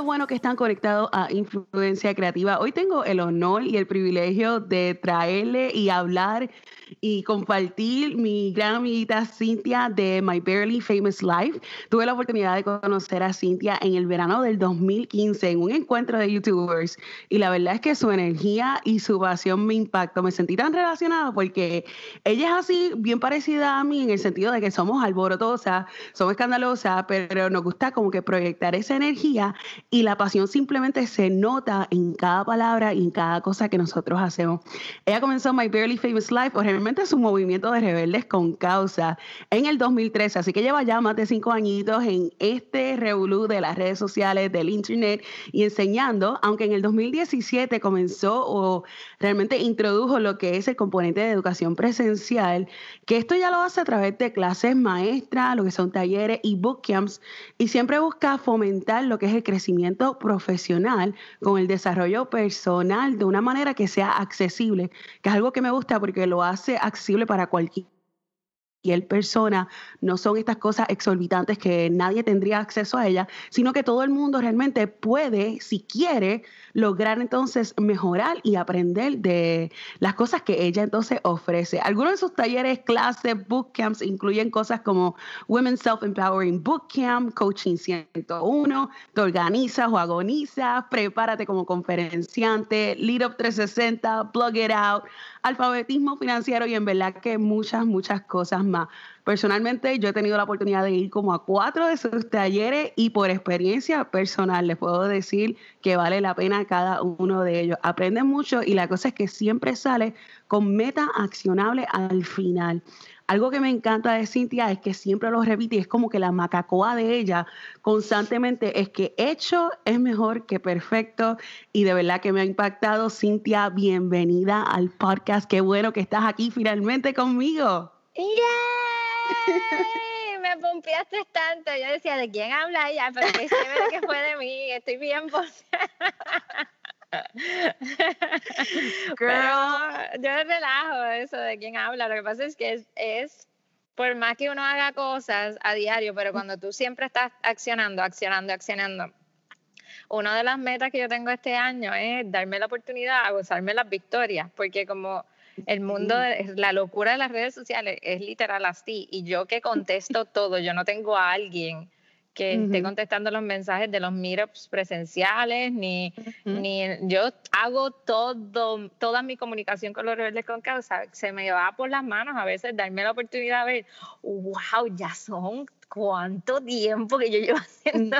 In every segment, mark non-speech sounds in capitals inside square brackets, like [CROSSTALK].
bueno que están conectados a Influencia Creativa. Hoy tengo el honor y el privilegio de traerle y hablar y compartir mi gran amiguita Cintia de My Barely Famous Life. Tuve la oportunidad de conocer a Cintia en el verano del 2015 en un encuentro de YouTubers y la verdad es que su energía y su pasión me impactó. Me sentí tan relacionada porque ella es así, bien parecida a mí en el sentido de que somos alborotosas, somos escandalosas, pero nos gusta como que proyectar esa energía y la pasión simplemente se nota en cada palabra y en cada cosa que nosotros hacemos. Ella comenzó My Barely Famous Life, por realmente su movimiento de rebeldes con causa en el 2013, así que lleva ya más de cinco añitos en este revolú de las redes sociales, del internet y enseñando, aunque en el 2017 comenzó o realmente introdujo lo que es el componente de educación presencial, que esto ya lo hace a través de clases maestras, lo que son talleres y bootcamps, y siempre busca fomentar lo que es el crecimiento profesional con el desarrollo personal de una manera que sea accesible, que es algo que me gusta porque lo hace accesible para cualquier persona, no son estas cosas exorbitantes que nadie tendría acceso a ellas, sino que todo el mundo realmente puede, si quiere, lograr entonces mejorar y aprender de las cosas que ella entonces ofrece. Algunos de sus talleres, clases, bootcamps incluyen cosas como Women's Self-Empowering Bootcamp, Coaching 101, te organizas o agonizas, prepárate como conferenciante, Lead Up 360, Plug It Out, alfabetismo financiero y en verdad que muchas, muchas cosas Personalmente yo he tenido la oportunidad de ir como a cuatro de sus talleres y por experiencia personal les puedo decir que vale la pena cada uno de ellos. Aprenden mucho y la cosa es que siempre sale con meta accionable al final. Algo que me encanta de Cintia es que siempre lo repite y es como que la macacoa de ella constantemente es que hecho es mejor que perfecto y de verdad que me ha impactado. Cintia, bienvenida al podcast. Qué bueno que estás aquí finalmente conmigo. Me pompeaste tanto. Yo decía, ¿de quién habla ella? Pero qué chévere que fue de mí. Estoy bien Girl. yo relajo eso de quién habla. Lo que pasa es que es, es, por más que uno haga cosas a diario, pero cuando tú siempre estás accionando, accionando, accionando. Una de las metas que yo tengo este año es darme la oportunidad a gozarme las victorias, porque como el mundo, de, la locura de las redes sociales es literal así. Y yo que contesto [LAUGHS] todo, yo no tengo a alguien que esté contestando los mensajes de los meetups presenciales, ni, ni yo hago todo, toda mi comunicación con los rebeldes con causa, se me va por las manos a veces darme la oportunidad de ver, wow, ya son cuánto tiempo que yo llevo haciendo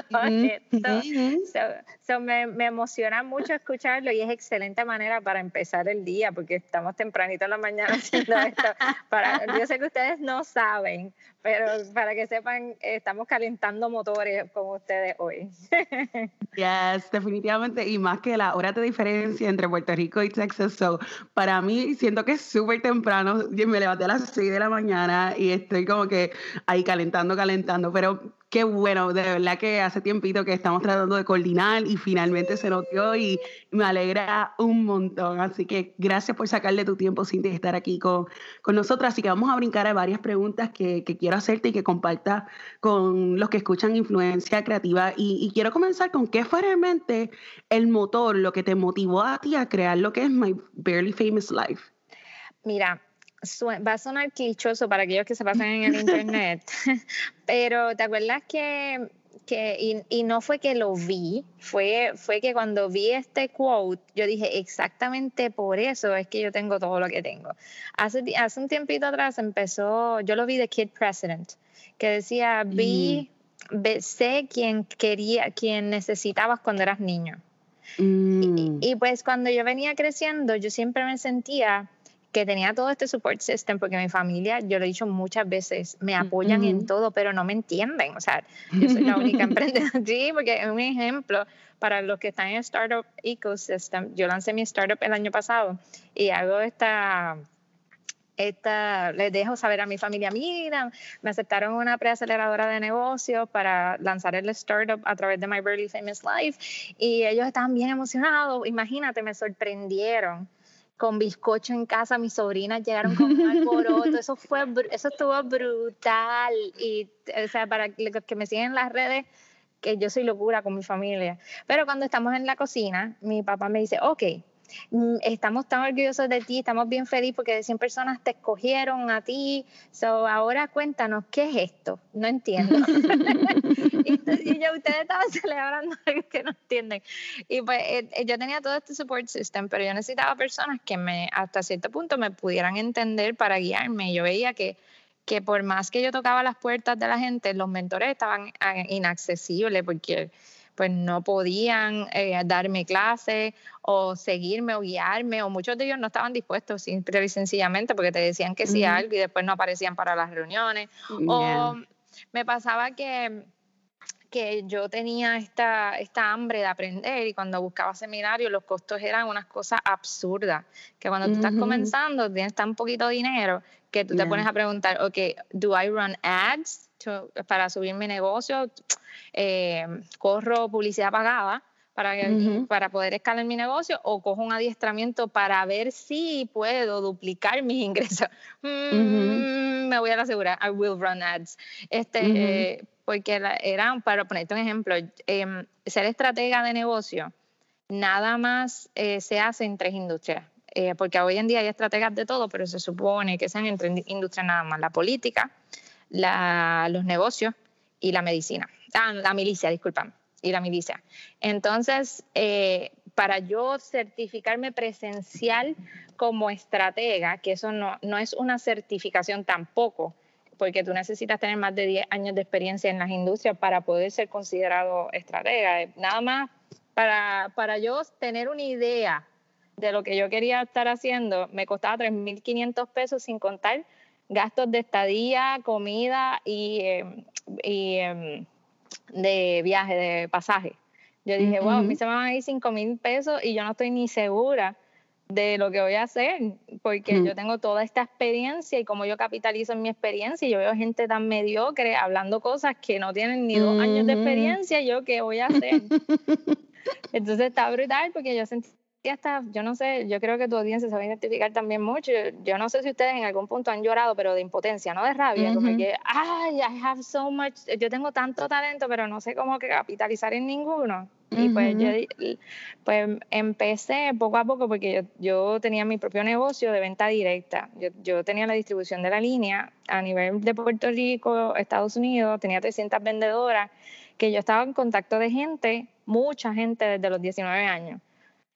esto. me, me, emociona mucho escucharlo y es excelente manera para empezar el día porque estamos tempranito en la mañana [LAUGHS] haciendo esto. Para, yo sé que ustedes no saben, pero para que sepan, estamos calentando motores con ustedes hoy. [LAUGHS] Yes, definitivamente, y más que la hora de diferencia entre Puerto Rico y Texas, so, para mí siento que es súper temprano, me levanté a las 6 de la mañana y estoy como que ahí calentando, calentando, pero Qué bueno, de verdad que hace tiempito que estamos tratando de coordinar y finalmente se notó y me alegra un montón. Así que gracias por sacarle tu tiempo sin estar aquí con, con nosotras. Así que vamos a brincar a varias preguntas que, que quiero hacerte y que compartas con los que escuchan Influencia Creativa. Y, y, quiero comenzar con qué fue realmente el motor, lo que te motivó a ti a crear lo que es My Barely Famous Life. Mira, va a sonar clichoso para aquellos que se pasan en el internet, [LAUGHS] pero ¿te acuerdas que, que y, y, no fue que lo vi, fue, fue que cuando vi este quote, yo dije exactamente por eso es que yo tengo todo lo que tengo. Hace, hace un tiempito atrás empezó, yo lo vi de Kid President, que decía, vi, mm. sé quién quería, quién necesitabas cuando eras niño. Mm. y pues cuando yo venía creciendo, yo siempre me sentía que tenía todo este support system, porque mi familia, yo lo he dicho muchas veces, me apoyan en todo, pero no me entienden. O sea, yo soy la única [LAUGHS] emprendedora. [LAUGHS] Sí, porque es un ejemplo para los que están en Startup Ecosystem. Yo lancé mi startup el año pasado y hago esta esta, les dejo saber a mi familia, mira, me aceptaron una preaceleradora de negocios para lanzar el startup a través de My Barely Famous Life y ellos estaban bien emocionados, imagínate, me sorprendieron con bizcocho en casa, mis sobrinas llegaron con un alboroto, eso fue, eso estuvo brutal y, o sea, para los que me siguen en las redes, que yo soy locura con mi familia. Pero cuando estamos en la cocina, mi papá me dice, ok, estamos tan orgullosos de ti, estamos bien felices porque de 100 personas te escogieron a ti. So, ahora cuéntanos, ¿qué es esto? No entiendo. [LAUGHS] y, yo, ustedes estaban [LAUGHS] celebrando algo que no entienden. Y pues eh, eh, yo tenía todo este support system, pero yo necesitaba personas que me, hasta cierto punto me pudieran entender para guiarme. Yo veía que que por más que yo tocaba las puertas de la gente, los mentores estaban ah, inaccesibles porque pues no podían eh, darme clase o seguirme o guiarme, o muchos de ellos no estaban dispuestos simple y sencillamente porque te decían que sí algo y después no aparecían para las reuniones. O me pasaba que que yo tenía esta, esta hambre de aprender y cuando buscaba seminarios los costos eran unas cosas absurdas, que cuando tú estás comenzando tienes tan poquito dinero que tú te pones a preguntar, ok, ¿do I run ads para subir mi negocio? Eh, ¿Corro publicidad pagada? Para, para poder escalar mi negocio o cojo un adiestramiento para ver si puedo duplicar mis [LAUGHS] ingresos. Mm, me voy a la segura, I will run ads. Este, porque era, para ponerte un ejemplo, em, ser estratega de negocio, nada más eh, se hace en tres industrias. Eh, porque hoy en día hay estrategas de todo, pero se supone que sean entre industrias nada más, la política, los negocios y la medicina. Ah, la milicia, disculpan, y la milicia. Entonces, eh, para yo certificarme presencial como estratega, que eso no, no es una certificación tampoco, porque tú necesitas tener más de 10 años de experiencia en las industrias para poder ser considerado estratega. Nada más para, para yo tener una idea de lo que yo quería estar haciendo, me costaba 3.500 pesos sin contar gastos de estadía, comida y, em, y em, de viaje, de pasaje. Yo dije, wow, a mí se me van a ir 5.000 pesos y yo no estoy ni segura de lo que voy a hacer, porque yo tengo toda esta experiencia y como yo capitalizo en mi experiencia, y yo veo gente tan mediocre hablando cosas que no tienen ni dos años de experiencia, yo qué voy a hacer. [LAUGHS] Entonces está brutal porque yo sentí hasta, yo no sé, yo creo que tu audiencia se va a identificar también mucho. Yo, no sé si ustedes en algún punto han llorado, pero de impotencia, no de rabia, como que, ay, I have so much, yo tengo tanto talento, pero no sé cómo capitalizar en ninguno. Y pues yo pues empecé poco a poco porque yo, yo, tenía mi propio negocio de venta directa. Yo, yo, tenía la distribución de la línea a nivel de Puerto Rico, Estados Unidos, tenía 300 vendedoras, que yo estaba en contacto de gente, mucha gente desde los 19 años.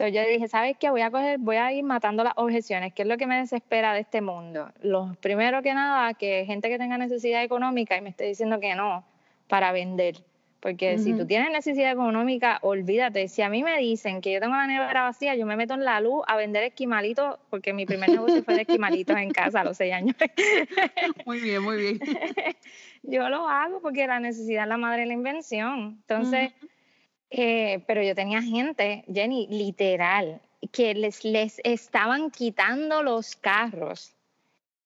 Entonces yo dije, ¿sabes qué? Voy a coger, voy a ir matando las objeciones. ¿Qué es lo que me desespera de este mundo? Lo primero que nada, que gente que tenga necesidad económica y me esté diciendo que no para vender. Porque si tú tienes necesidad económica, olvídate. Si a mí me dicen que yo tengo la nevera vacía, yo me meto en la luz a vender esquimalitos, porque mi primer negocio fue de esquimalitos en casa a los seis años. [LAUGHS] muy bien, muy bien. [LAUGHS] yo lo hago porque la necesidad es la madre de la invención. Entonces, eh, pero yo tenía gente, Jenny, literal, que les, les estaban quitando los carros.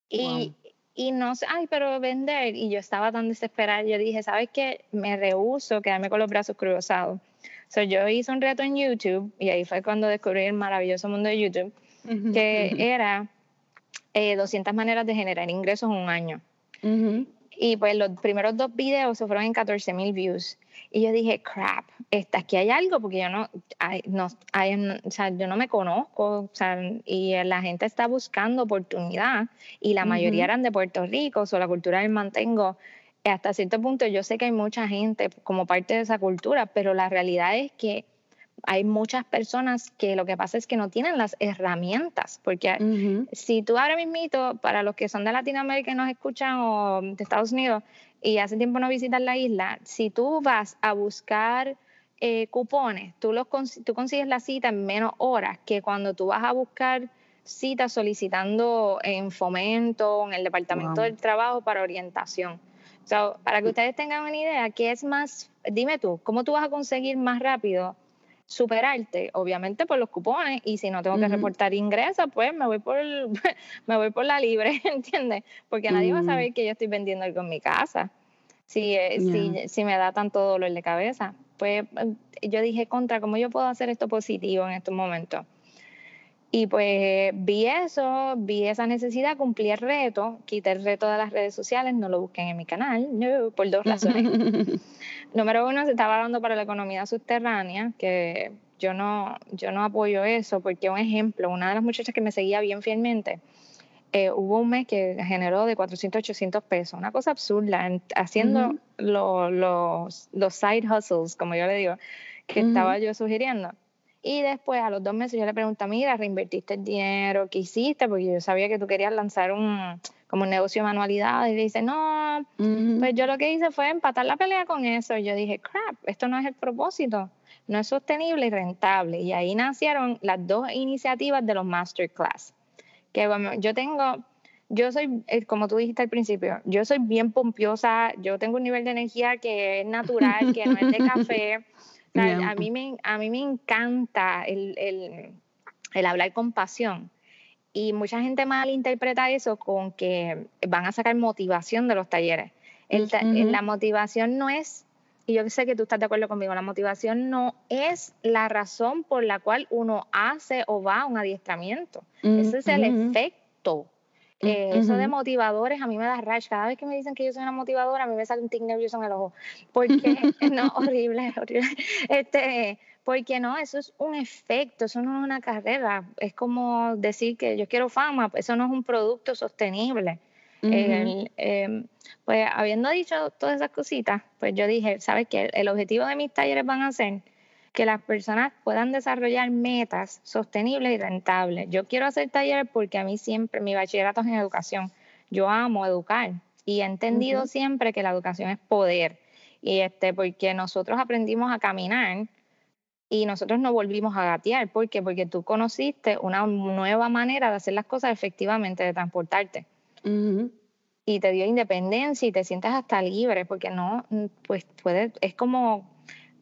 Y, y no sé, ay, pero vender. Y yo estaba tan desesperada. Yo dije, ¿sabes qué? Me rehuso quedarme con los brazos cruzados. So, yo hice un reto en YouTube y ahí fue cuando descubrí el maravilloso mundo de YouTube, que era 200 eh, maneras de generar ingresos en un año. Y pues los primeros dos videos se fueron en 14 mil views. Y yo dije, crap, está, aquí hay algo, porque yo no, no o sea, yo no me conozco, o sea, y la gente está buscando oportunidad, y la mayoría eran de Puerto Rico, o la cultura del mantengo. Hasta cierto punto yo sé que hay mucha gente como parte de esa cultura, pero la realidad es que hay muchas personas que lo que pasa es que no tienen las herramientas, porque si tú ahora mismo, para los que son de Latinoamérica y nos escuchan o de Estados Unidos y hace tiempo no visitan la isla, si tú vas a buscar eh, cupones, tú, los, tú consigues la cita en menos horas que cuando tú vas a buscar citas solicitando en fomento, en el Departamento del Trabajo para orientación. para que ustedes tengan una idea, ¿qué es más? Dime tú, ¿cómo tú vas a conseguir más rápido superarte, obviamente por los cupones, y si no tengo que reportar ingresos, pues me voy por [LAUGHS] me voy por la libre, [LAUGHS] ¿entiendes? Porque nadie va a saber que yo estoy vendiendo algo en mi casa. Si, eh, si, si, me da tanto dolor de cabeza. Pues yo dije, contra, ¿cómo yo puedo hacer esto positivo en estos momentos? Y pues vi eso, vi esa necesidad, cumplí el reto, quité el reto de las redes sociales, no lo busquen en mi canal, no, por dos razones. [LAUGHS] Número uno, se estaba hablando para la economía subterránea, que yo no, yo no apoyo eso, porque un ejemplo, una de las muchachas que me seguía bien fielmente, eh, hubo un mes que generó de 400, 800 pesos, una cosa absurda, haciendo los, los side hustles, como yo le digo, que estaba yo sugiriendo. Y después, a los dos meses, yo le pregunté, mira, ¿reinvertiste el dinero? ¿Qué hiciste? Porque yo sabía que tú querías lanzar un, como un negocio de manualidades. Y le dice, no, pues yo lo que hice fue empatar la pelea con eso. Y yo dije, crap, esto no es el propósito. No es sostenible y rentable. Y ahí nacieron las dos iniciativas de los masterclass. Que bueno, yo tengo, yo soy, eh, como tú dijiste al principio, yo soy bien pompiosa, yo tengo un nivel de energía que es natural, que no es de [LAUGHS] café. A, mí me, a mí me encanta el, el, el hablar con pasión. Y mucha gente malinterpreta eso con que van a sacar motivación de los talleres. El, La motivación no es, y yo sé que tú estás de acuerdo conmigo, la motivación no es la razón por la cual uno hace o va a un adiestramiento. Ese es el efecto eh, eso de motivadores a mí me da rash. Cada vez que me dicen que yo soy una motivadora, a mí me sale un tic nervioso en el ojo. [LAUGHS] Porque, [LAUGHS] no, horrible, [LAUGHS] horrible. Este, porque no, eso es un efecto, eso no es una carrera. Es como decir que yo quiero fama, eso no es un producto sostenible. Em, pues habiendo dicho todas esas cositas, pues yo dije, ¿sabes qué? El objetivo de mis talleres van a ser que las personas puedan desarrollar metas sostenibles y rentables. Yo quiero hacer talleres porque a mí siempre, mi bachillerato es en educación, yo amo educar y he entendido siempre que la educación es poder. Y este, porque nosotros aprendimos a caminar y nosotros no volvimos a gatear. ¿Por qué? Porque tú conociste una nueva manera de hacer las cosas efectivamente, de transportarte. Y te dio independencia y te sientes hasta libre, porque no, pues puede, es como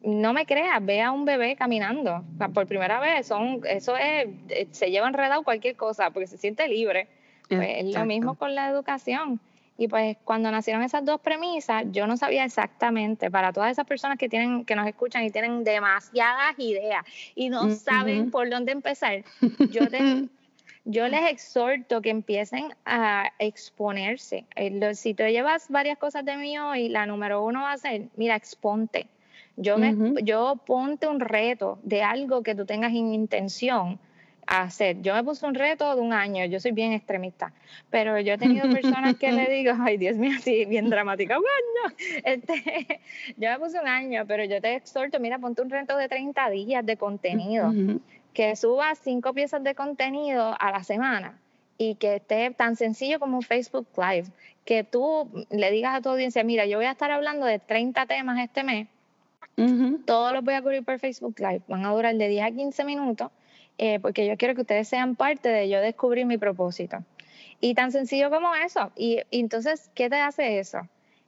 no me creas, ve a un bebé caminando por primera vez, son, eso es, eh, se lleva enredado cualquier cosa porque se siente libre. Pues es lo mismo con la educación. Y pues cuando nacieron esas dos premisas, yo no sabía exactamente, para todas esas personas que tienen, que nos escuchan y tienen demasiadas ideas y no saben por dónde empezar, yo [LAUGHS] yo les exhorto que empiecen a exponerse. Eh, si tú llevas varias cosas de mí hoy, la número uno va a ser, mira, exponte yo, me, yo ponte un reto de algo que tú tengas en intención a hacer. Yo me puse un reto de un año, yo soy bien extremista, pero yo he tenido personas que le [LAUGHS] digo, ay Dios mío, sí, bien dramática, [LAUGHS] bueno, este, yo me puse un año, pero yo te exhorto, mira, ponte un reto de 30 días de contenido, que subas cinco piezas de contenido a la semana y que esté tan sencillo como un Facebook Live, que tú le digas a tu audiencia, mira, yo voy a estar hablando de 30 temas este mes, todos los voy a cubrir por Facebook Live. Van a durar de 10 a 15 minutos eh, porque yo quiero que ustedes sean parte de yo descubrir mi propósito. Y tan sencillo como eso. Y, entonces, ¿qué te hace eso?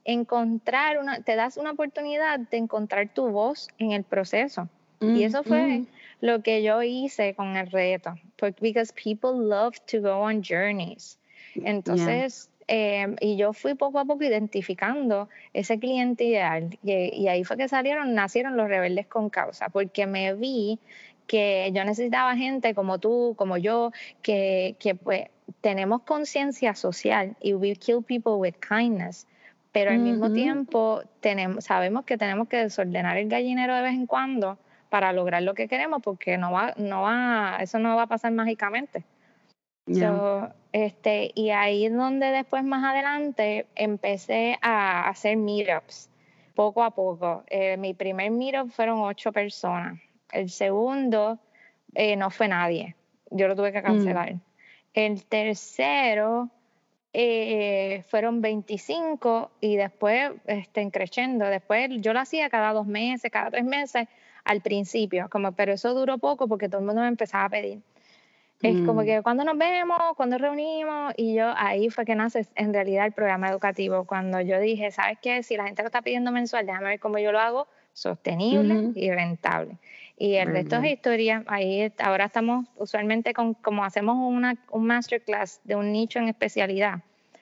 Encontrar una, te das una oportunidad de encontrar tu voz en el proceso. y eso fue lo que yo hice con el reto. Because people love to go on journeys. Entonces, Em, y yo fui poco a poco identificando ese cliente ideal y, ahí fue que salieron, nacieron los rebeldes con causa, porque me vi que yo necesitaba gente como tú, como yo, que, que pues tenemos conciencia social y we kill people with kindness, pero al mismo tiempo tenemos, sabemos que tenemos que desordenar el gallinero de vez en cuando para lograr lo que queremos, porque no va, no va, eso no va a pasar mágicamente este, y ahí es donde después más adelante empecé a hacer meetups, poco a poco. Eh, mi primer meetup fueron ocho personas. El segundo eh, no fue nadie. Yo lo tuve que mm. cancelar. El tercero eh, fueron 25 y después este, creciendo. Después yo lo hacía cada dos meses, cada tres meses al principio, como, pero eso duró poco porque todo el mundo me empezaba a pedir. Es como mm. que cuando nos vemos, cuando reunimos, y yo ahí fue que nace en realidad el programa educativo, cuando yo dije, ¿sabes qué? Si la gente lo está pidiendo mensual, déjame ver cómo yo lo hago sostenible y rentable. Y el resto es historia. Ahí ahora estamos usualmente con, como hacemos una, un masterclass de un nicho en especialidad,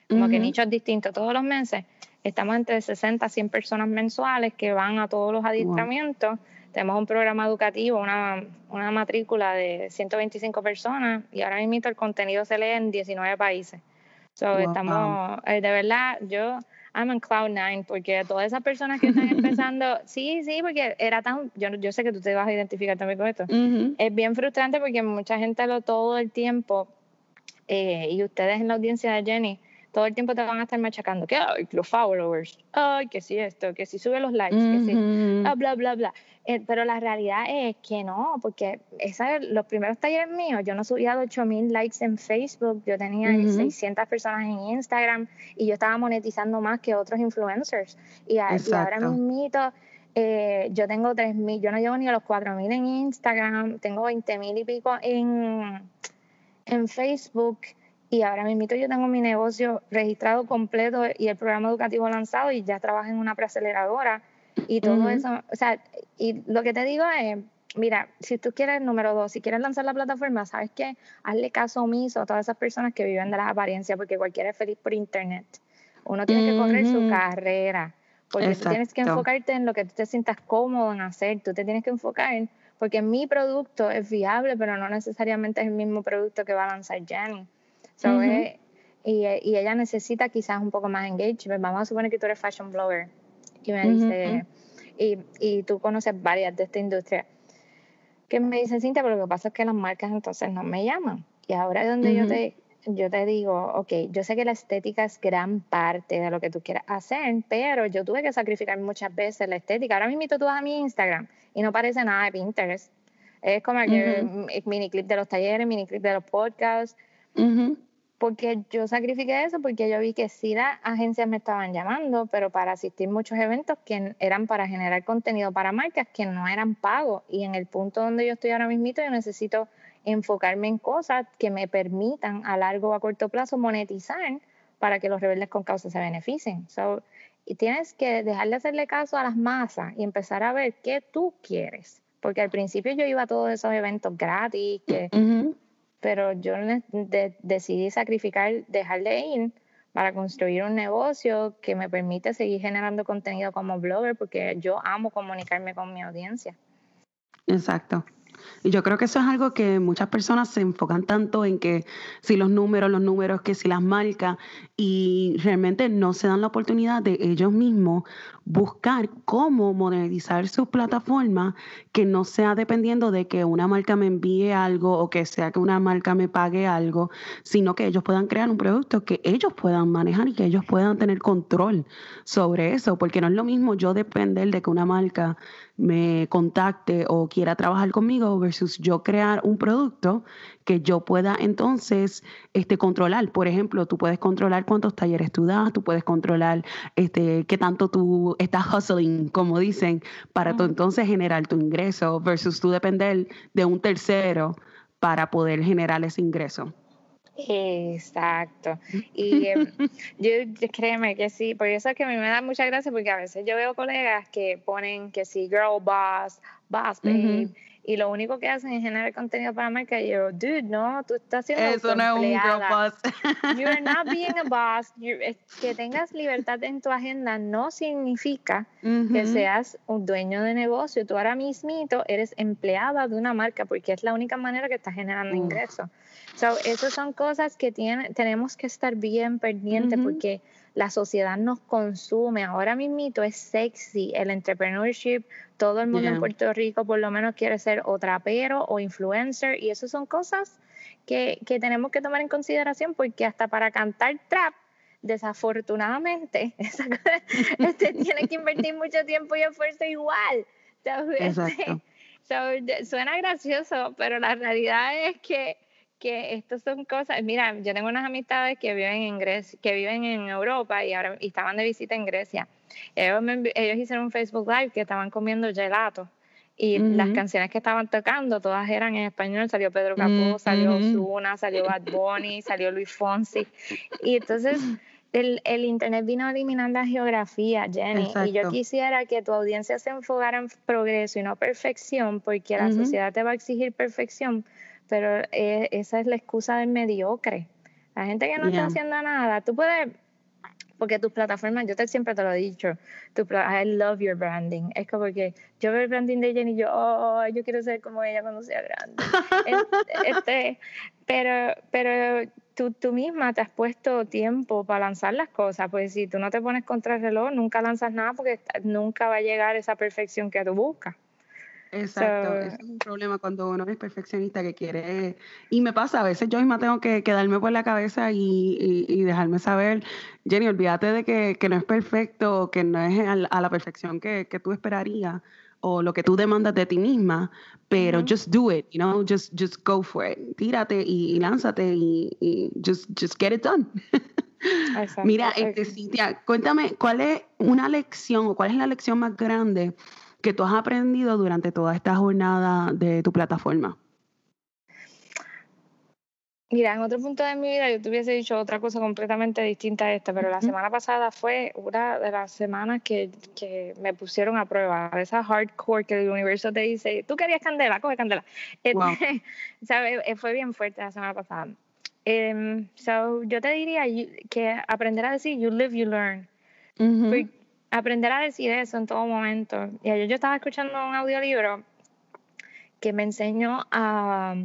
como que nichos distintos todos los meses. Estamos entre 60 a 100 personas mensuales que van a todos los adiestramientos tenemos un programa educativo, una, una matrícula de 125 personas y ahora mismo el contenido se lee en 19 países. So, estamos, eh, de verdad, yo, I'm on cloud nine, porque todas esas personas que están empezando, [LAUGHS] sí, sí, porque era tan, yo, yo sé que tú te vas a identificar también con esto, es bien frustrante porque mucha gente lo todo el tiempo, eh, y ustedes en la audiencia de Jenny, todo el tiempo te van a estar machacando que ay, los followers, ay, que si esto, que si sube los likes, que si, ah, bla, bla, bla. Eh, pero la realidad es que no, porque esa, los primeros talleres míos, yo no subía 8000 likes en Facebook, yo tenía 600 personas en Instagram y yo estaba monetizando más que otros influencers. Y, ahora mismo eh, yo tengo 3000, yo no llevo ni a los 4000 en Instagram, tengo 20000 y pico en, en Facebook y ahora mismo yo tengo mi negocio registrado completo y el programa educativo lanzado y ya trabajo en una preaceleradora y todo eso, o sea, y lo que te digo es, mira, si tú quieres, número dos, si quieres lanzar la plataforma, ¿sabes qué? Hazle caso omiso a todas esas personas que viven de las apariencias porque cualquiera es feliz por internet. Uno tiene que correr su carrera porque tú tienes que enfocarte en lo que tú te sientas cómodo en hacer, tú te tienes que enfocar porque mi producto es viable, pero no necesariamente es el mismo producto que va a lanzar Jenny. Eh, y, y, ella necesita quizás un poco más engagement. Vamos a suponer que tú eres fashion blogger y me dice, y, y, tú conoces varias de esta industria, que me dicen, Cintia, pero lo que pasa es que las marcas entonces no me llaman. Y ahora es donde yo, te, yo te digo, ok, yo sé que la estética es gran parte de lo que tú quieras hacer, pero yo tuve que sacrificar muchas veces la estética. Ahora mismo tú vas a mi Instagram y no parece nada de Pinterest. Es como el mini clip de los talleres, mini clip de los podcasts porque yo sacrifiqué eso porque yo vi que sí las agencias me estaban llamando, pero para asistir muchos eventos que eran para generar contenido para marcas que no eran pagos. Y en el punto donde yo estoy ahora mismo, yo necesito enfocarme en cosas que me permitan a largo o a corto plazo monetizar para que los rebeldes con causa se beneficien. y tienes que dejar de hacerle caso a las masas y empezar a ver qué tú quieres. Porque al principio yo iba a todos esos eventos gratis, que pero yo decidí sacrificar, dejar de ir para construir un negocio que me permite seguir generando contenido como blogger porque yo amo comunicarme con mi audiencia. Exacto. Y yo creo que eso es algo que muchas personas se enfocan tanto en que si los números, los números, que si las marcas, y realmente no se dan la oportunidad de ellos mismos buscar cómo monetizar su plataforma que no sea dependiendo de que una marca me envíe algo o que sea que una marca me pague algo, sino que ellos puedan crear un producto que ellos puedan manejar y que ellos puedan tener control sobre eso, porque no es lo mismo yo depender de que una marca me contacte o quiera trabajar conmigo versus yo crear un producto que yo pueda entonces este, controlar. Por ejemplo, tú puedes controlar cuántos talleres tú das, tú puedes controlar este, qué tanto tú estás hustling, como dicen, para tú entonces generar tu ingreso versus tú depender de un tercero para poder generar ese ingreso. Exacto. Y em, [LAUGHS] yo, créeme que sí, por eso es que a mí me da mucha gracia porque a veces yo veo colegas que ponen que sí, girl boss, boss babe, y lo único que hacen es generar contenido para marca. Y yo, dude, no, tú estás siendo Eso no es un girl boss. [LAUGHS] You're not [LAUGHS] being a boss. que tengas libertad en tu agenda no significa que seas un dueño de negocio. Tú ahora mismito eres empleada de una marca porque es la única manera que estás generando ingresos. So, esas son cosas que tiene, tenemos que estar bien pendientes porque la sociedad nos consume. Ahora mismito es sexy el entrepreneurship. Todo el mundo en Puerto Rico por lo menos quiere ser o trapero o influencer y eso son cosas que, que tenemos que tomar en consideración porque hasta para cantar trap desafortunadamente, [LAUGHS] este, [LAUGHS] tiene que invertir mucho tiempo y esfuerzo igual. Exacto. [LAUGHS] suena gracioso, pero la realidad es que que estas son cosas, mira, yo tengo unas amistades que viven en Grecia, que viven en Europa y ahora y estaban de visita en Grecia. Ellos, ellos hicieron un Facebook Live que estaban comiendo gelato y las canciones que estaban tocando todas eran en español, salió Pedro Capó, salió Ozuna, salió Bad Bunny, salió Luis Fonsi. Y entonces el, el, internet vino a eliminar la geografía, Jenny, y yo quisiera que tu audiencia se enfocara en progreso y no perfección, porque la sociedad te va a exigir perfección, pero eh, esa es la excusa del mediocre. La gente que no está haciendo nada, tú puedes, porque tus plataformas, yo te, siempre te lo he dicho, tu, I love your branding. Es como que yo veo el branding de Jenny y yo, oh, yo quiero ser como ella cuando sea grande. [LAUGHS] este, pero pero tú, tú misma te has puesto tiempo para lanzar las cosas, pues si tú no te pones contra el reloj, nunca lanzas nada porque nunca va a llegar esa perfección que tú buscas. Exacto, ese es un problema cuando uno es perfeccionista que quiere, y me pasa, a veces yo misma tengo que, quedarme por la cabeza y, y, dejarme saber, Jenny, olvídate de que, que, no es perfecto, que no es a, la perfección que, que, tú esperarías o lo que tú demandas de ti misma, pero just do it, you know, just, just go for it, tírate y, lánzate y, just, just get it done. [LAUGHS] Mira, este, Cintia, cuéntame, ¿cuál es una lección o cuál es la lección más grande? Que tú has aprendido durante toda esta jornada de tu plataforma? Mira, en otro punto de mi vida yo te hubiese dicho otra cosa completamente distinta a esta, pero la semana pasada fue una de las semanas que, que me pusieron a prueba, esa hardcore que el universo te dice, tú querías candela, coge candela. [LAUGHS] Este, eh, fue bien fuerte la semana pasada. Um, so, yo te diría que aprender a decir, you live, you learn aprender a decir eso en todo momento. Y ayer yo estaba escuchando un audiolibro que me enseñó a,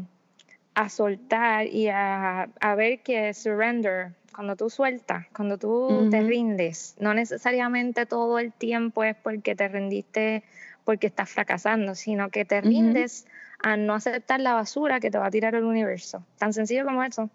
a soltar y a, a, ver que surrender, cuando tú sueltas, cuando tú te rindes, no necesariamente todo el tiempo es porque te rendiste porque estás fracasando, sino que te rindes a no aceptar la basura que te va a tirar el universo. Tan sencillo como eso.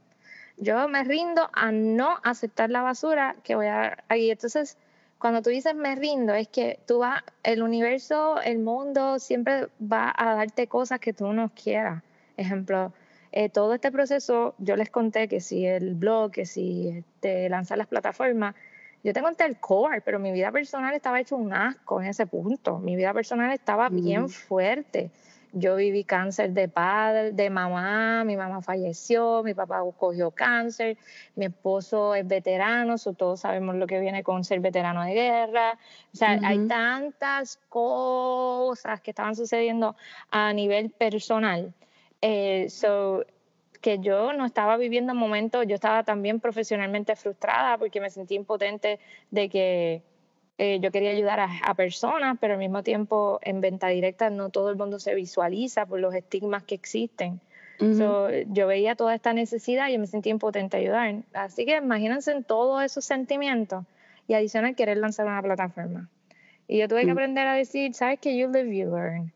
Yo me rindo a no aceptar la basura que voy a... Y entonces cuando tú dices me rindo, es que tú vas, el universo, el mundo siempre va a darte cosas que tú no quieras. Ejemplo, eh, todo este proceso, yo les conté que si el blog, que si te lanzar las plataformas, yo te conté el core, pero mi vida personal estaba hecho un asco en ese punto. Mi vida personal estaba bien fuerte. Yo viví cáncer de padre, de mamá, mi mamá falleció, mi papá cogió cáncer, mi esposo es veterano, todos sabemos lo que viene con ser veterano de guerra. O sea, hay tantas cosas que estaban sucediendo a nivel personal. Eh, que yo no estaba viviendo momentos, yo estaba también profesionalmente frustrada porque me sentí impotente de que eh, yo quería ayudar a, personas, pero al mismo tiempo en venta directa no todo el mundo se visualiza por los estigmas que existen. yo veía toda esta necesidad y me sentía impotente a ayudar. Así que imagínense en todos esos sentimientos y adicional querer lanzar una plataforma. Y yo tuve que mm. aprender a decir, sabes que you live, you learn.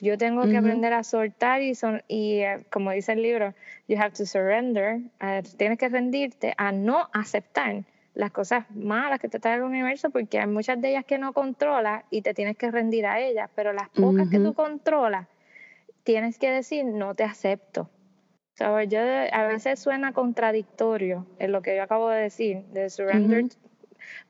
Yo tengo que aprender a soltar y, son, y eh, como dice el libro, you have to surrender, eh, tienes que rendirte a no aceptar las cosas malas que te trae el universo, porque hay muchas de ellas que no controlas y te tienes que rendir a ellas, pero las pocas que tú controlas, tienes que decir, no te acepto. So, yo, a veces suena contradictorio en lo que yo acabo de decir, de surrender,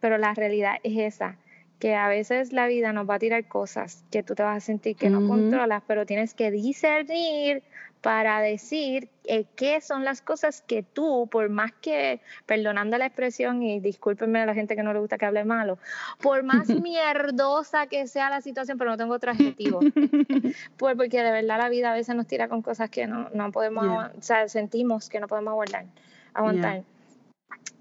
pero la realidad es esa, que a veces la vida nos va a tirar cosas que tú te vas a sentir que no controlas, pero tienes que discernir para decir eh, qué son las cosas que tú, por más que, perdonando la expresión y discúlpenme a la gente que no le gusta que hable malo, por más [LAUGHS] mierdosa que sea la situación, pero no tengo otro adjetivo, [LAUGHS] pues porque de verdad la vida a veces nos tira con cosas que no, no podemos, o sea, sentimos que no podemos aguantar. aguantar.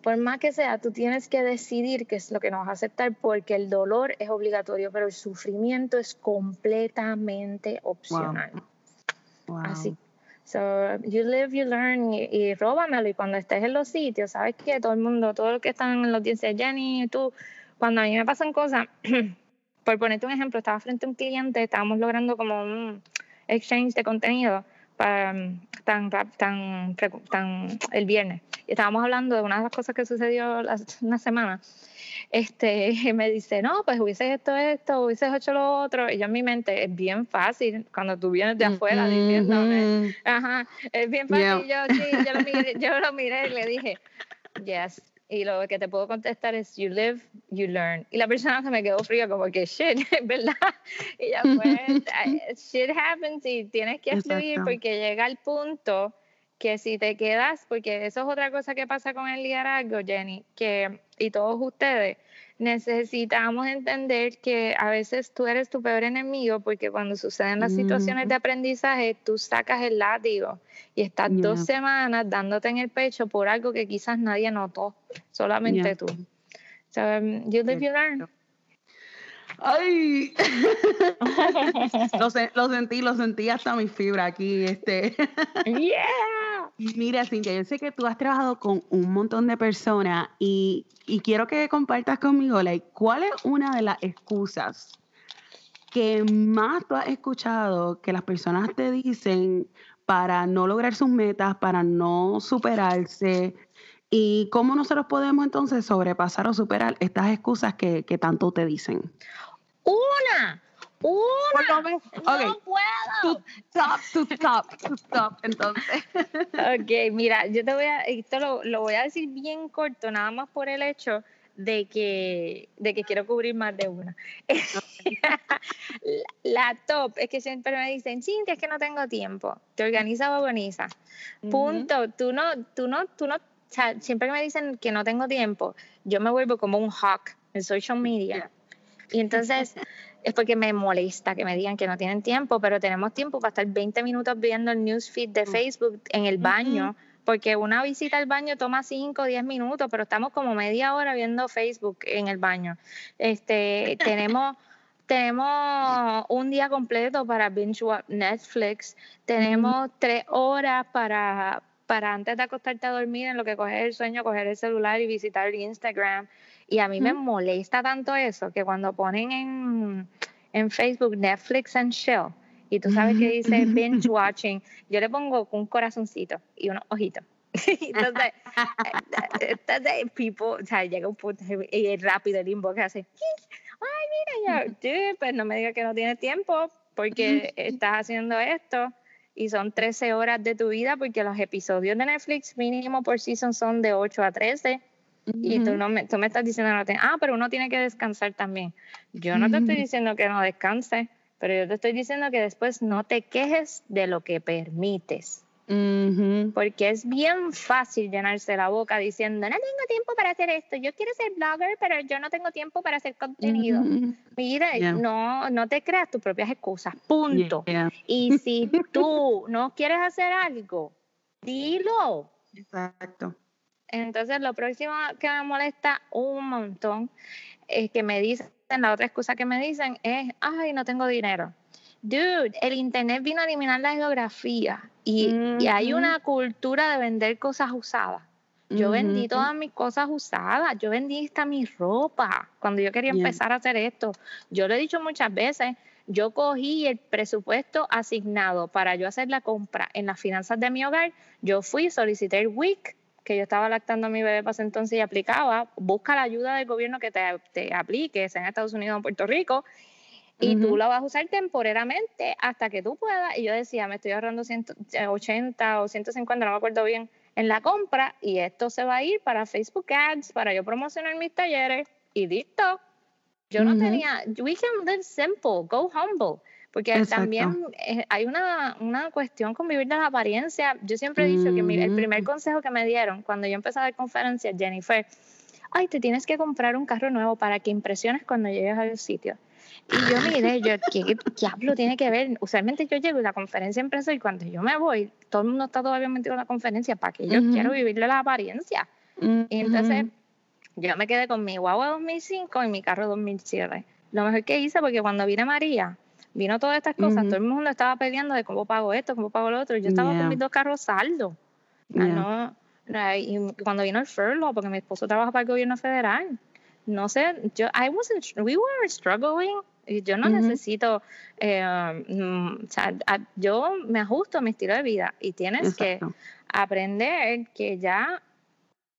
Por más que sea, tú tienes que decidir qué es lo que nos vas a aceptar porque el dolor es obligatorio, pero el sufrimiento es completamente opcional. Así So, you live, you learn y, y, róbamelo. Y cuando estés en los sitios, sabes que todo el mundo, todo lo que están en los 10, Jenny, tú, cuando a mí me pasan cosas, [CLEARS THROAT] por ponerte un ejemplo, estaba frente a un cliente, estábamos logrando como un exchange de contenido para, tan, tan, tan, el viernes. Y estábamos hablando de una de las cosas que sucedió hace una semana este, [LAUGHS] me dice, no, pues hubieses esto, esto, hubieses hecho lo otro. Y yo en mi mente, es bien fácil cuando tú vienes de afuera diciéndome, ajá, es bien fácil. Yo, sí, yo lo, miré, [LAUGHS] yo lo miré y le dije, yes. Y lo que te puedo contestar es, you live, you learn. Y la persona se me quedó fría como que, shit, [LAUGHS] ¿verdad? Y ya pues, shit happens y tienes que fluir porque llega el punto que si te quedas, porque eso es otra cosa que pasa con el liderazgo, Jenny, que y todos ustedes necesitamos entender que a veces tú eres tu peor enemigo porque cuando suceden las situaciones de aprendizaje tú sacas el látigo y estás dos semanas dándote en el pecho por algo que quizás nadie notó, solamente tú. So, um, you live, you learn. Ay, [LAUGHS] lo, lo, sentí, lo sentí hasta mi fibra aquí. Este. Yeah. Mira, Cintia, yo sé que tú has trabajado con un montón de personas y, y quiero que compartas conmigo, like, ¿cuál es una de las excusas que más tú has escuchado que las personas te dicen para no lograr sus metas, para no superarse? ¿Y cómo nosotros podemos entonces sobrepasar o superar estas excusas que, que tanto te dicen? Una, una. No puedo. Stop, stop, stop, entonces. Ok, mira, yo te voy a, esto lo, lo, voy a decir bien corto, nada más por el hecho de que, de que quiero cubrir más de una. [LAUGHS] la, top es que siempre me dicen, Cintia, es que no tengo tiempo. Te organiza o organiza. Punto. Tú no, tú no, tú no, o sea, siempre que me dicen que no tengo tiempo, yo me vuelvo como un hawk en social media. Y entonces es porque me molesta que me digan que no tienen tiempo, pero tenemos tiempo para estar 20 minutos viendo el newsfeed de Facebook en el baño, porque una visita al baño toma 5 o 10 minutos, pero estamos como media hora viendo Facebook en el baño. Este, [LAUGHS] tenemos tenemos un día completo para binge Netflix, tenemos tres horas para, para antes de acostarte a dormir en lo que coger el sueño, coger el celular y visitar Instagram. Y a mí me molesta tanto eso que cuando ponen en, en Facebook Netflix and Chill y tú sabes que dice binge [LAUGHS] watching, yo le pongo un corazoncito y unos ojitos. [LAUGHS] entonces, eh, entonces, people, o sea, llega un punto y rápido el inbox hace, ay, mira, yo, dude, pues no me digas que no tienes tiempo porque estás haciendo esto y son 13 horas de tu vida porque los episodios de Netflix mínimo por season son de 8 a 13 y tú, no me, tú me estás diciendo, no te, ah, pero uno tiene que descansar también. Yo no te estoy diciendo que no descanse, pero yo te estoy diciendo que después no te quejes de lo que permites. Porque es bien fácil llenarse la boca diciendo, no tengo tiempo para hacer esto, yo quiero ser blogger, pero yo no tengo tiempo para hacer contenido. Mira, no, no te creas tus propias excusas, punto. Y si tú no quieres hacer algo, dilo. Exacto. Entonces, lo próximo que me molesta un montón es que me dicen, la otra excusa que me dicen es, ay, no tengo dinero. Dude, el Internet vino a eliminar la geografía y, hay una cultura de vender cosas usadas. Yo vendí todas mis cosas usadas, yo vendí hasta mi ropa cuando yo quería empezar a hacer esto. Yo lo he dicho muchas veces, yo cogí el presupuesto asignado para yo hacer la compra en las finanzas de mi hogar, yo fui, solicité el WIC que yo estaba lactando a mi bebé para entonces y aplicaba, busca la ayuda del gobierno que te, te aplique, sea en Estados Unidos o en Puerto Rico, y tú la vas a usar temporariamente hasta que tú puedas. Y yo decía, me estoy ahorrando 180 eh, o 150, no me acuerdo bien, en la compra, y esto se va a ir para Facebook Ads, para yo promocionar mis talleres, y listo. Yo no tenía, we can live simple, go humble. Porque también eh, hay una, una, cuestión con vivir de la apariencia. Yo siempre he dicho que el primer consejo que me dieron cuando yo empecé a dar conferencias, Jennifer, ay, te tienes que comprar un carro nuevo para que impresiones cuando llegues al sitio. Y yo miré, yo, ¿qué diablo tiene que ver? Usualmente yo llego a la conferencia empresa y cuando yo me voy, todo el mundo está todavía metido en la conferencia para que yo quiero vivir de la apariencia. Y entonces yo me quedé con mi guagua 2005 y mi carro 2007. Lo mejor que hice porque cuando vine María, vino todas estas cosas, todo el mundo estaba peleando de cómo pago esto, cómo pago lo otro, yo estaba con mis dos carros saldos. No, y cuando vino el furlough, porque mi esposo trabaja para el gobierno federal, no sé, yo, I wasn't, we were struggling, y yo no necesito, eh, mm, o sea, yo me ajusto a mi estilo de vida y tienes que aprender que ya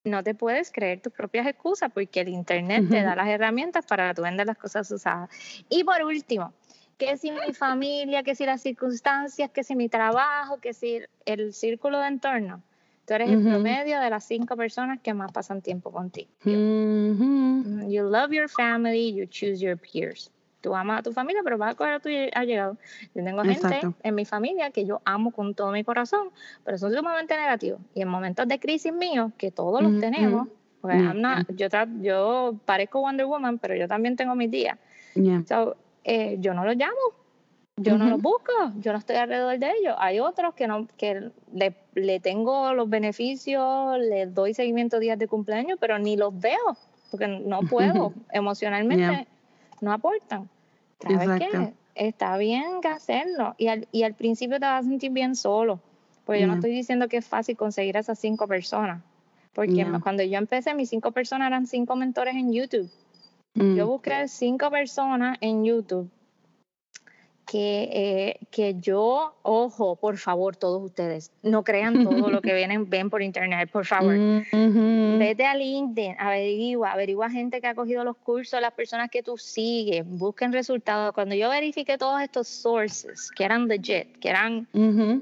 no te puedes creer tus propias excusas porque el Internet te da las herramientas para tú vender las cosas usadas. Y por último, que si mi familia, que si las circunstancias, que si mi trabajo, que si el círculo de entorno. Tú eres el promedio de las cinco personas que más pasan tiempo contigo. You love your family, you choose your peers. Tú amas a tu familia, pero vas a coger a tu allegado. Yo tengo gente en mi familia que yo amo con todo mi corazón, pero son sumamente negativos. Y en momentos de crisis míos, que todos los tenemos, porque yo, yo parezco Wonder Woman, pero yo también tengo mis días. Eh, yo no los llamo, yo no los busco, yo no estoy alrededor de ellos. Hay otros que no que le, le tengo los beneficios, les doy seguimiento días de cumpleaños, pero ni los veo. porque no [LAUGHS] puedo, emocionalmente no aportan. ¿Sabes qué? Está bien hacerlo y al, y al principio te vas a sentir bien solo, porque yo no estoy diciendo que es fácil conseguir a esas cinco personas, porque cuando yo empecé mis cinco personas eran cinco mentores en YouTube. Yo mm. busqué cinco personas en YouTube que, eh, que yo, ojo, por favor, todos ustedes, no crean todo lo que [LAUGHS] vienen, ven por internet, por favor. Vete a LinkedIn, averigua, averigua gente que ha cogido los cursos, las personas que tú sigues, busquen resultados. Cuando yo verifiqué todos estos sources, que eran legit, que eran,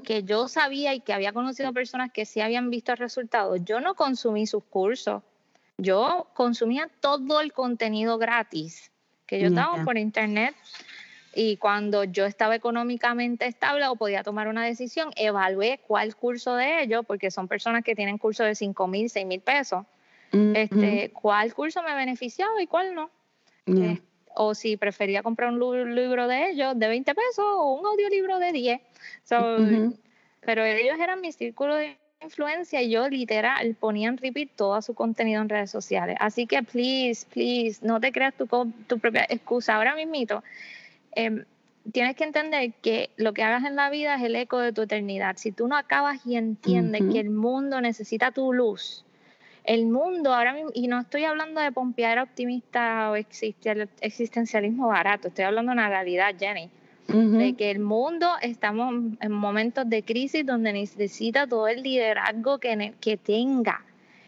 que yo sabía y que había conocido personas que sí habían visto resultados, yo no consumí sus cursos, yo consumía todo el contenido gratis que yo estaba por internet y cuando yo estaba económicamente estable o podía tomar una decisión, evalué cuál curso de ellos, porque son personas que tienen cursos de 5 mil, 6 mil pesos, este, cuál curso me beneficiaba y cuál no. Eh, o si prefería comprar un libro de ellos de 20 pesos o un audiolibro de 10. Pero ellos eran mi círculo de influencia y yo literal ponía en repeat todo su contenido en redes sociales. Así que please, please, no te creas tu, tu propia excusa. Ahora mismito, Em, tienes que entender que lo que hagas en la vida es el eco de tu eternidad. Si tú no acabas y entiendes que el mundo necesita tu luz, el mundo ahora mismo, y no estoy hablando de pompear optimista o existencialismo barato, estoy hablando de una realidad, Jenny, de que el mundo estamos en momentos de crisis donde necesita todo el liderazgo que, que tenga.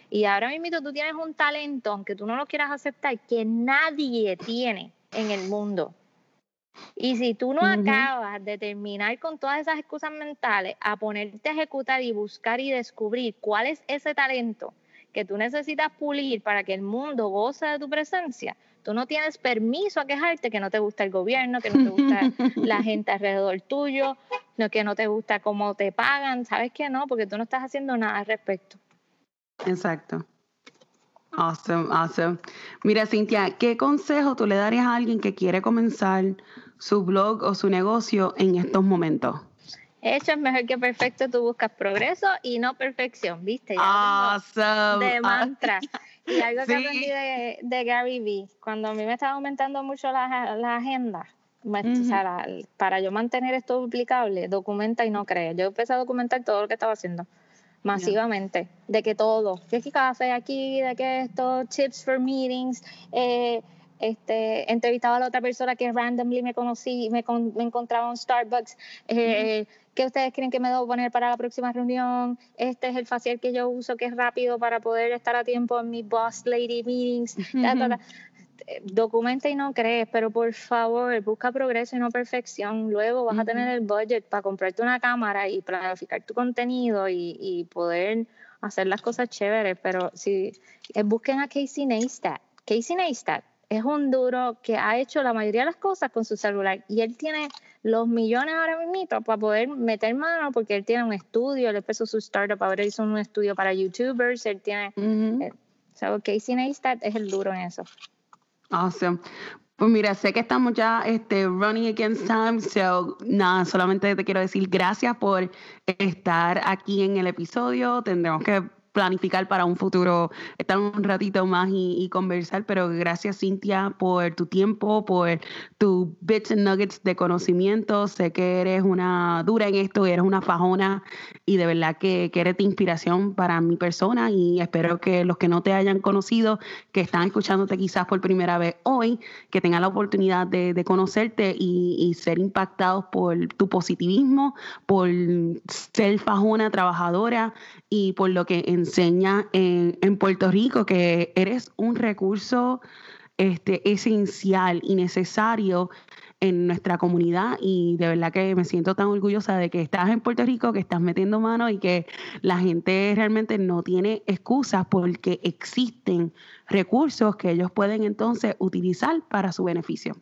Y ahora mismo tú tienes un talento, aunque tú no lo quieras aceptar, que nadie tiene en el mundo. Y si tú no acabas de terminar con todas esas excusas mentales, a ponerte a ejecutar y buscar y descubrir cuál es ese talento que tú necesitas pulir para que el mundo goce de tu presencia, tú no tienes permiso a quejarte que no te gusta el gobierno, que no te gusta [LAUGHS] la gente alrededor tuyo, que no te gusta cómo te pagan, ¿sabes qué? No, porque tú no estás haciendo nada al respecto. Exacto. Awesome, awesome. Mira, Cintia, ¿qué consejo tú le darías a alguien que quiere comenzar su blog o su negocio en estos momentos? Hecho es mejor que perfecto, tú buscas progreso y no perfección, ¿viste? awesome. De mantra. Y algo que aprendí de, Gary Vee, cuando a mí me estaba aumentando mucho la, la agenda, para yo mantener esto duplicable, documenta y no cree. Yo empecé a documentar todo lo que estaba haciendo masivamente, de que todo, de que café aquí, de que esto, tips for meetings, eh, este, entrevistaba a la otra persona que randomly me conocí, me, me encontraba en Starbucks, eh, ¿qué ustedes creen que me debo poner para la próxima reunión? Este es el facial que yo uso, que es rápido para poder estar a tiempo en mis boss lady meetings, documenta y no crees, pero por favor, busca progreso y no perfección. Luego vas a tener el budget para comprarte una cámara y planificar tu contenido y, poder hacer las cosas chéveres. Pero si eh, busquen a Casey Neistat, Casey Neistat es un duro que ha hecho la mayoría de las cosas con su celular y él tiene los millones ahora mismo para poder meter mano porque él tiene un estudio, él empezó su startup, ahora hizo un estudio para YouTubers, él tiene... Eh, Casey Neistat es el duro en eso. Awesome. Pues mira, sé que estamos ya este, running against time, so nada, solamente te quiero decir gracias por estar aquí en el episodio. Tendremos que planificar para un futuro, estar un ratito más y, conversar, pero gracias Cintia por tu tiempo, por tu bits and nuggets de conocimiento. Sé que eres una dura en esto, eres una fajona y de verdad que, eres de inspiración para mi persona y espero que los que no te hayan conocido, que están escuchándote quizás por primera vez hoy, que tengan la oportunidad de, conocerte y, y ser impactados por tu positivismo, por ser fajona, trabajadora y por lo que enseña en, en Puerto Rico, que eres un recurso este, esencial y necesario en nuestra comunidad y de verdad que me siento tan orgullosa de que estás en Puerto Rico, que estás metiendo mano y que la gente realmente no tiene excusas porque existen recursos que ellos pueden entonces utilizar para su beneficio.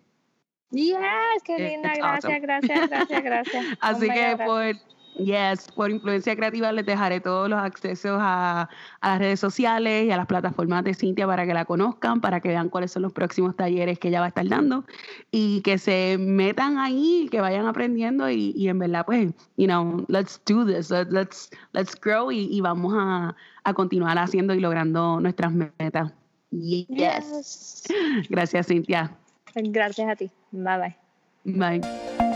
Yes, qué eh, linda, gracias, gracias, gracias, [LAUGHS] gracias. Así que por Yes, por influencia creativa les dejaré todos los accesos a, las redes sociales y a las plataformas de Cintia para que la conozcan, para que vean cuáles son los próximos talleres que ella va a estar dando y que se metan ahí, que vayan aprendiendo y, en verdad, pues, you know, let's do this, let's, let's grow y, vamos a, a continuar haciendo y logrando nuestras metas. Yes. [LAUGHS] Gracias, Cintia. Gracias a ti. Bye bye. Bye.